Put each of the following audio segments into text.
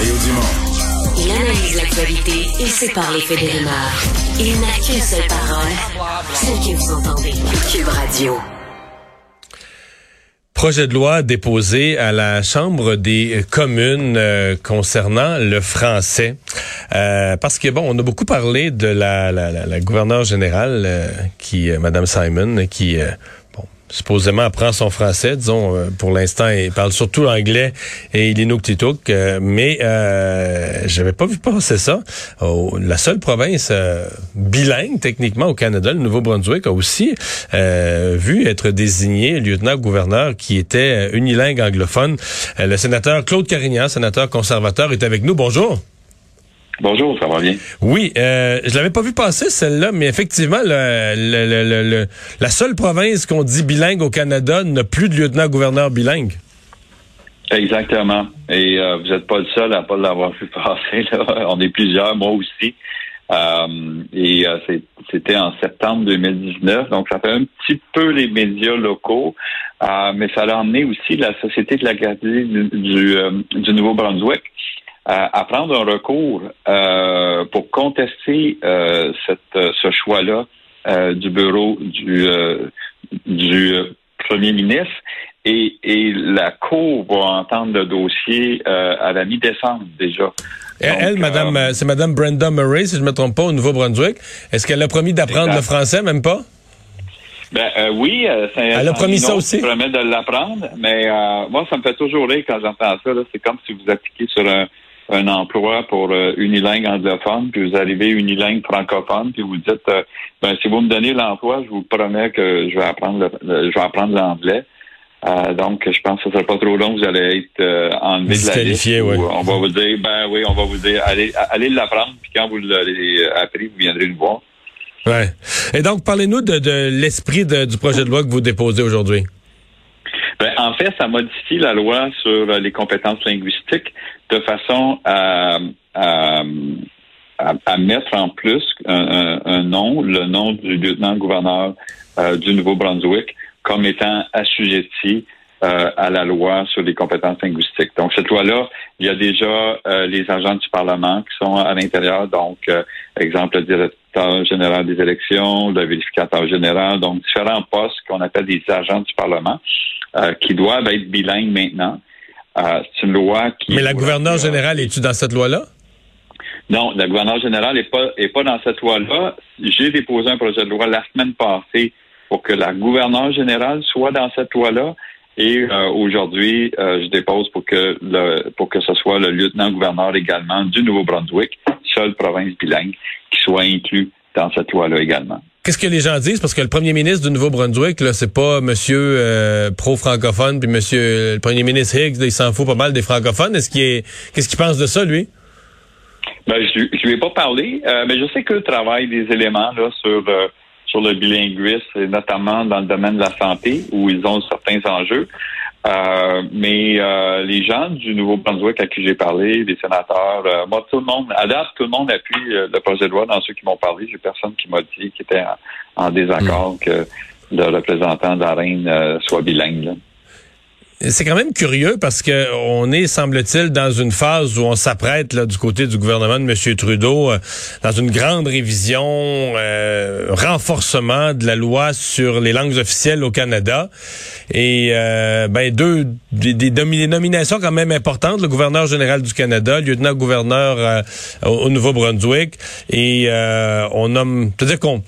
Mario Dumont. Il analyse l'actualité et sépare les faits des rumeurs. Il n'a qu'une seule parole, celle que vous entendez. Cube Radio. Projet de loi déposé à la Chambre des communes euh, concernant le français. Euh, parce que, bon, on a beaucoup parlé de la, la, la, la gouverneure générale, euh, qui, Madame Simon, qui supposément apprend son français, disons, euh, pour l'instant, il parle surtout anglais et il est euh, mais euh, j'avais pas vu passer ça. la seule province euh, bilingue, techniquement, au Canada, le Nouveau-Brunswick, a aussi vu être désigné lieutenant-gouverneur qui était unilingue anglophone. le sénateur Claude Carignan, sénateur conservateur, est avec nous. Bonjour. Bonjour, ça va bien? Oui, euh, je l'avais pas vu passer celle-là, mais effectivement, le, le, le, la seule province qu'on dit bilingue au Canada n'a plus de lieutenant-gouverneur bilingue. Exactement. Et euh, vous n'êtes pas le seul à pas l'avoir vu passer. Là. On est plusieurs, moi aussi. Euh, et euh, c'était en septembre 2019, donc ça fait un petit peu les médias locaux, euh, mais ça a emmené aussi la Société de la gardie du, du, du Nouveau-Brunswick à, prendre un recours euh, pour contester euh, cette, euh, ce choix-là du bureau du, du premier ministre. Et, et, la Cour va entendre le dossier à la mi-décembre déjà. elle, Madame, c'est Madame Brenda Murray, si je ne me trompe pas, au Nouveau-Brunswick. Est-ce qu'elle a promis d'apprendre le français, même pas? Ben oui, elle a promis ça aussi? promet de l'apprendre, mais moi ça me fait toujours rire quand j'entends ça. C'est comme si vous appliquez sur un, un emploi pour euh, unilingue anglophone, puis vous arrivez unilingue francophone, puis vous dites, euh, ben, si vous me donnez l'emploi, je vous promets que je vais apprendre je vais apprendre l'anglais. Euh, donc, je pense que ce sera pas trop long, vous allez être enlevé de la liste. On va vous dire, ben oui, on va vous dire, allez, allez l'apprendre, puis quand vous l'aurez appris, vous viendrez nous voir. Ouais. Et donc, parlez-nous de, de l'esprit du projet de loi que vous déposez aujourd'hui. Fait, ça modifie la loi sur les compétences linguistiques de façon à, à, à, mettre en plus un, nom, le nom du lieutenant-gouverneur euh, du Nouveau-Brunswick, comme étant assujetti euh, à la loi sur les compétences linguistiques. Donc, cette loi-là, il y a déjà euh, les agents du Parlement qui sont à l'intérieur. Donc, exemple, le directeur général des élections, le vérificateur général, donc différents postes qu'on appelle des agents du Parlement qui doivent être bilingues maintenant. Euh, c'est une loi qui. Mais la gouverneure générale, est-tu dans cette loi-là? Non, la gouverneure générale n'est pas, est pas dans cette loi-là. J'ai déposé un projet de loi la semaine passée pour que la gouverneure générale soit dans cette loi-là. Et euh, aujourd'hui, euh, je dépose pour que le, pour que ce soit le lieutenant-gouverneur également du Nouveau-Brunswick, seule province bilingue, qui soit inclus dans cette loi-là également. Qu'est-ce que les gens disent? Parce que le premier ministre du Nouveau-Brunswick, là, c'est pas monsieur euh, pro-francophone, puis monsieur le premier ministre Higgs, il s'en fout pas mal des francophones. Est-ce qu'il est, qu'est-ce qu'il pense de ça, lui? Ben, je, je lui ai pas parlé, euh, mais je sais qu'eux travaillent des éléments là, sur, euh, sur le bilinguisme, notamment dans le domaine de la santé, où ils ont certains enjeux. Euh, mais euh, les gens du Nouveau-Brunswick à qui j'ai parlé, les sénateurs, euh, moi, tout le monde, à date, tout le monde appuie le projet de loi dans ceux qui m'ont parlé. J'ai personne qui m'a dit qui était en, désaccord hmm. que le représentant de la reine soit bilingue. C'est quand même curieux parce que on est, semble-t-il, dans une phase où on s'apprête là du côté du gouvernement de M. Trudeau euh, dans une grande révision, euh, renforcement de la loi sur les langues officielles au Canada. Et euh, ben deux des, nominations quand même importantes, le gouverneur général du Canada, lieutenant-gouverneur au Nouveau-Brunswick. Et on nomme, c'est-à-dire qu'on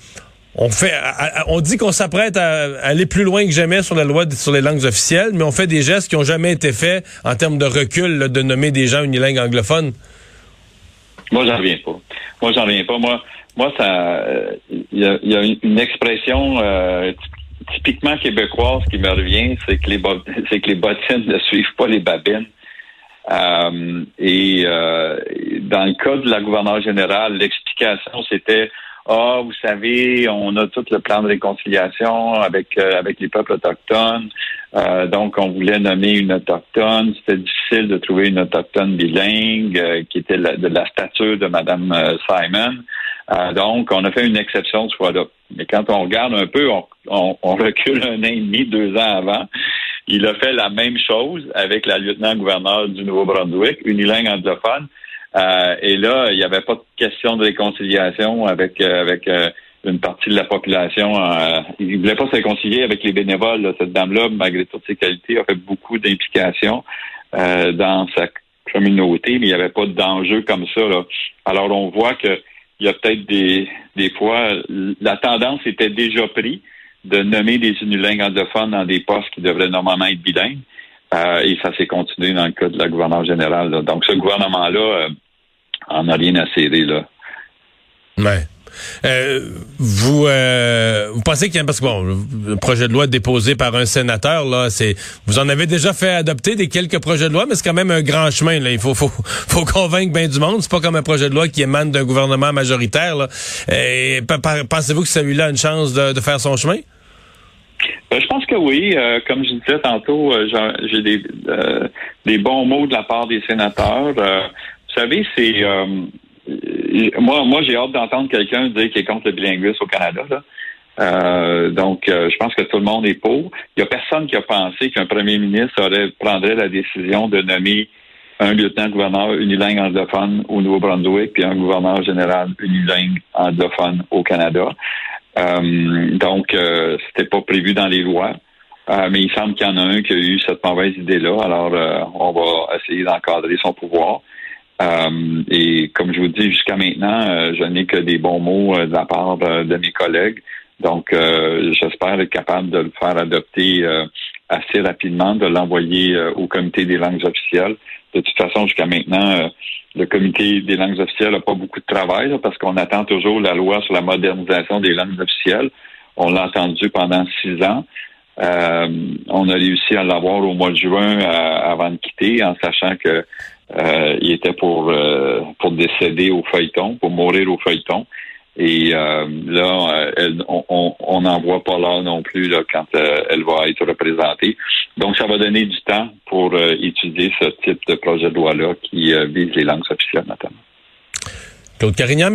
on fait, on dit qu'on s'apprête à aller plus loin que jamais sur la loi sur les langues officielles, mais on fait des gestes qui ont jamais été faits en termes de recul de nommer des gens unilingues anglophones. Moi, j'en reviens pas. Moi, j'en reviens pas. Moi, moi, ça, il y, a, une expression euh, typiquement québécoise qui me revient, c'est que les c'est que les bottines ne suivent pas les babines. Euh, et euh, dans le cas de la gouverneure générale, l'explication c'était ah, vous savez, on a tout le plan de réconciliation avec euh, avec les peuples autochtones. Euh, donc, on voulait nommer une autochtone. C'était difficile de trouver une autochtone bilingue euh, qui était de la stature de Madame Simon. donc, on a fait une exception ce fois-là. Mais quand on regarde un peu, on, on, recule un an et demi, deux ans avant. il a fait la même chose avec la lieutenant-gouverneur du Nouveau-Brunswick, unilingue anglophone. Euh, et là, il n'y avait pas de question de réconciliation avec avec une partie de la population. Euh, il ne voulait pas se réconcilier avec les bénévoles. Cette dame-là, malgré toutes ses qualités, a fait beaucoup d'implications dans sa communauté, mais il n'y avait pas d'enjeu comme ça. Alors, on voit que il y a peut-être des, des fois, la tendance était déjà prise de nommer des unilingues anglophones dans des postes qui devraient normalement être bilingues. Euh, et ça s'est continué dans le cas de la gouverneure générale. Donc, ce gouvernement-là euh, en a rien à serrer. Là. Ouais. Euh, vous euh, vous pensez qu'il y a parce que bon, le projet de loi déposé par un sénateur là, c'est vous en avez déjà fait adopter des quelques projets de loi, mais c'est quand même un grand chemin là. Il faut faut faut convaincre bien du monde. C'est pas comme un projet de loi qui émane d'un gouvernement majoritaire là. Et pensez-vous que celui-là a une chance de, faire son chemin? Euh, je pense que oui. comme je disais tantôt, j'ai des, des bons mots de la part des sénateurs. Vous savez, c'est moi, moi j'ai hâte d'entendre quelqu'un dire qu'il est contre le bilinguisme au Canada. Euh, donc, euh, je pense que tout le monde est pour. Il n'y a personne qui a pensé qu'un premier ministre aurait, prendrait la décision de nommer un lieutenant-gouverneur unilingue anglophone au Nouveau-Brunswick puis un gouverneur général unilingue anglophone au Canada. Euh, donc, euh, c'était pas prévu dans les lois. mais il semble qu'il y en a un qui a eu cette mauvaise idée-là. Alors, on va essayer d'encadrer son pouvoir. Euh, et comme je vous dis, jusqu'à maintenant, euh, je n'ai que des bons mots euh, de la part de, mes collègues. Donc, j'espère être capable de le faire adopter assez rapidement, de l'envoyer au comité des langues officielles. De toute façon, jusqu'à maintenant, le comité des langues officielles n'a pas beaucoup de travail parce qu'on attend toujours la loi sur la modernisation des langues officielles. On l'a entendu pendant six ans. On a réussi à l'avoir au mois de juin avant de quitter, en sachant que euh, il était pour euh, pour décéder au feuilleton, pour mourir au feuilleton. Et euh, là, on n'en voit pas là non plus quand elle va être représentée. Donc, ça va donner du temps pour étudier ce type de projet de loi-là qui vise les langues officielles notamment. Claude Carignan, merci.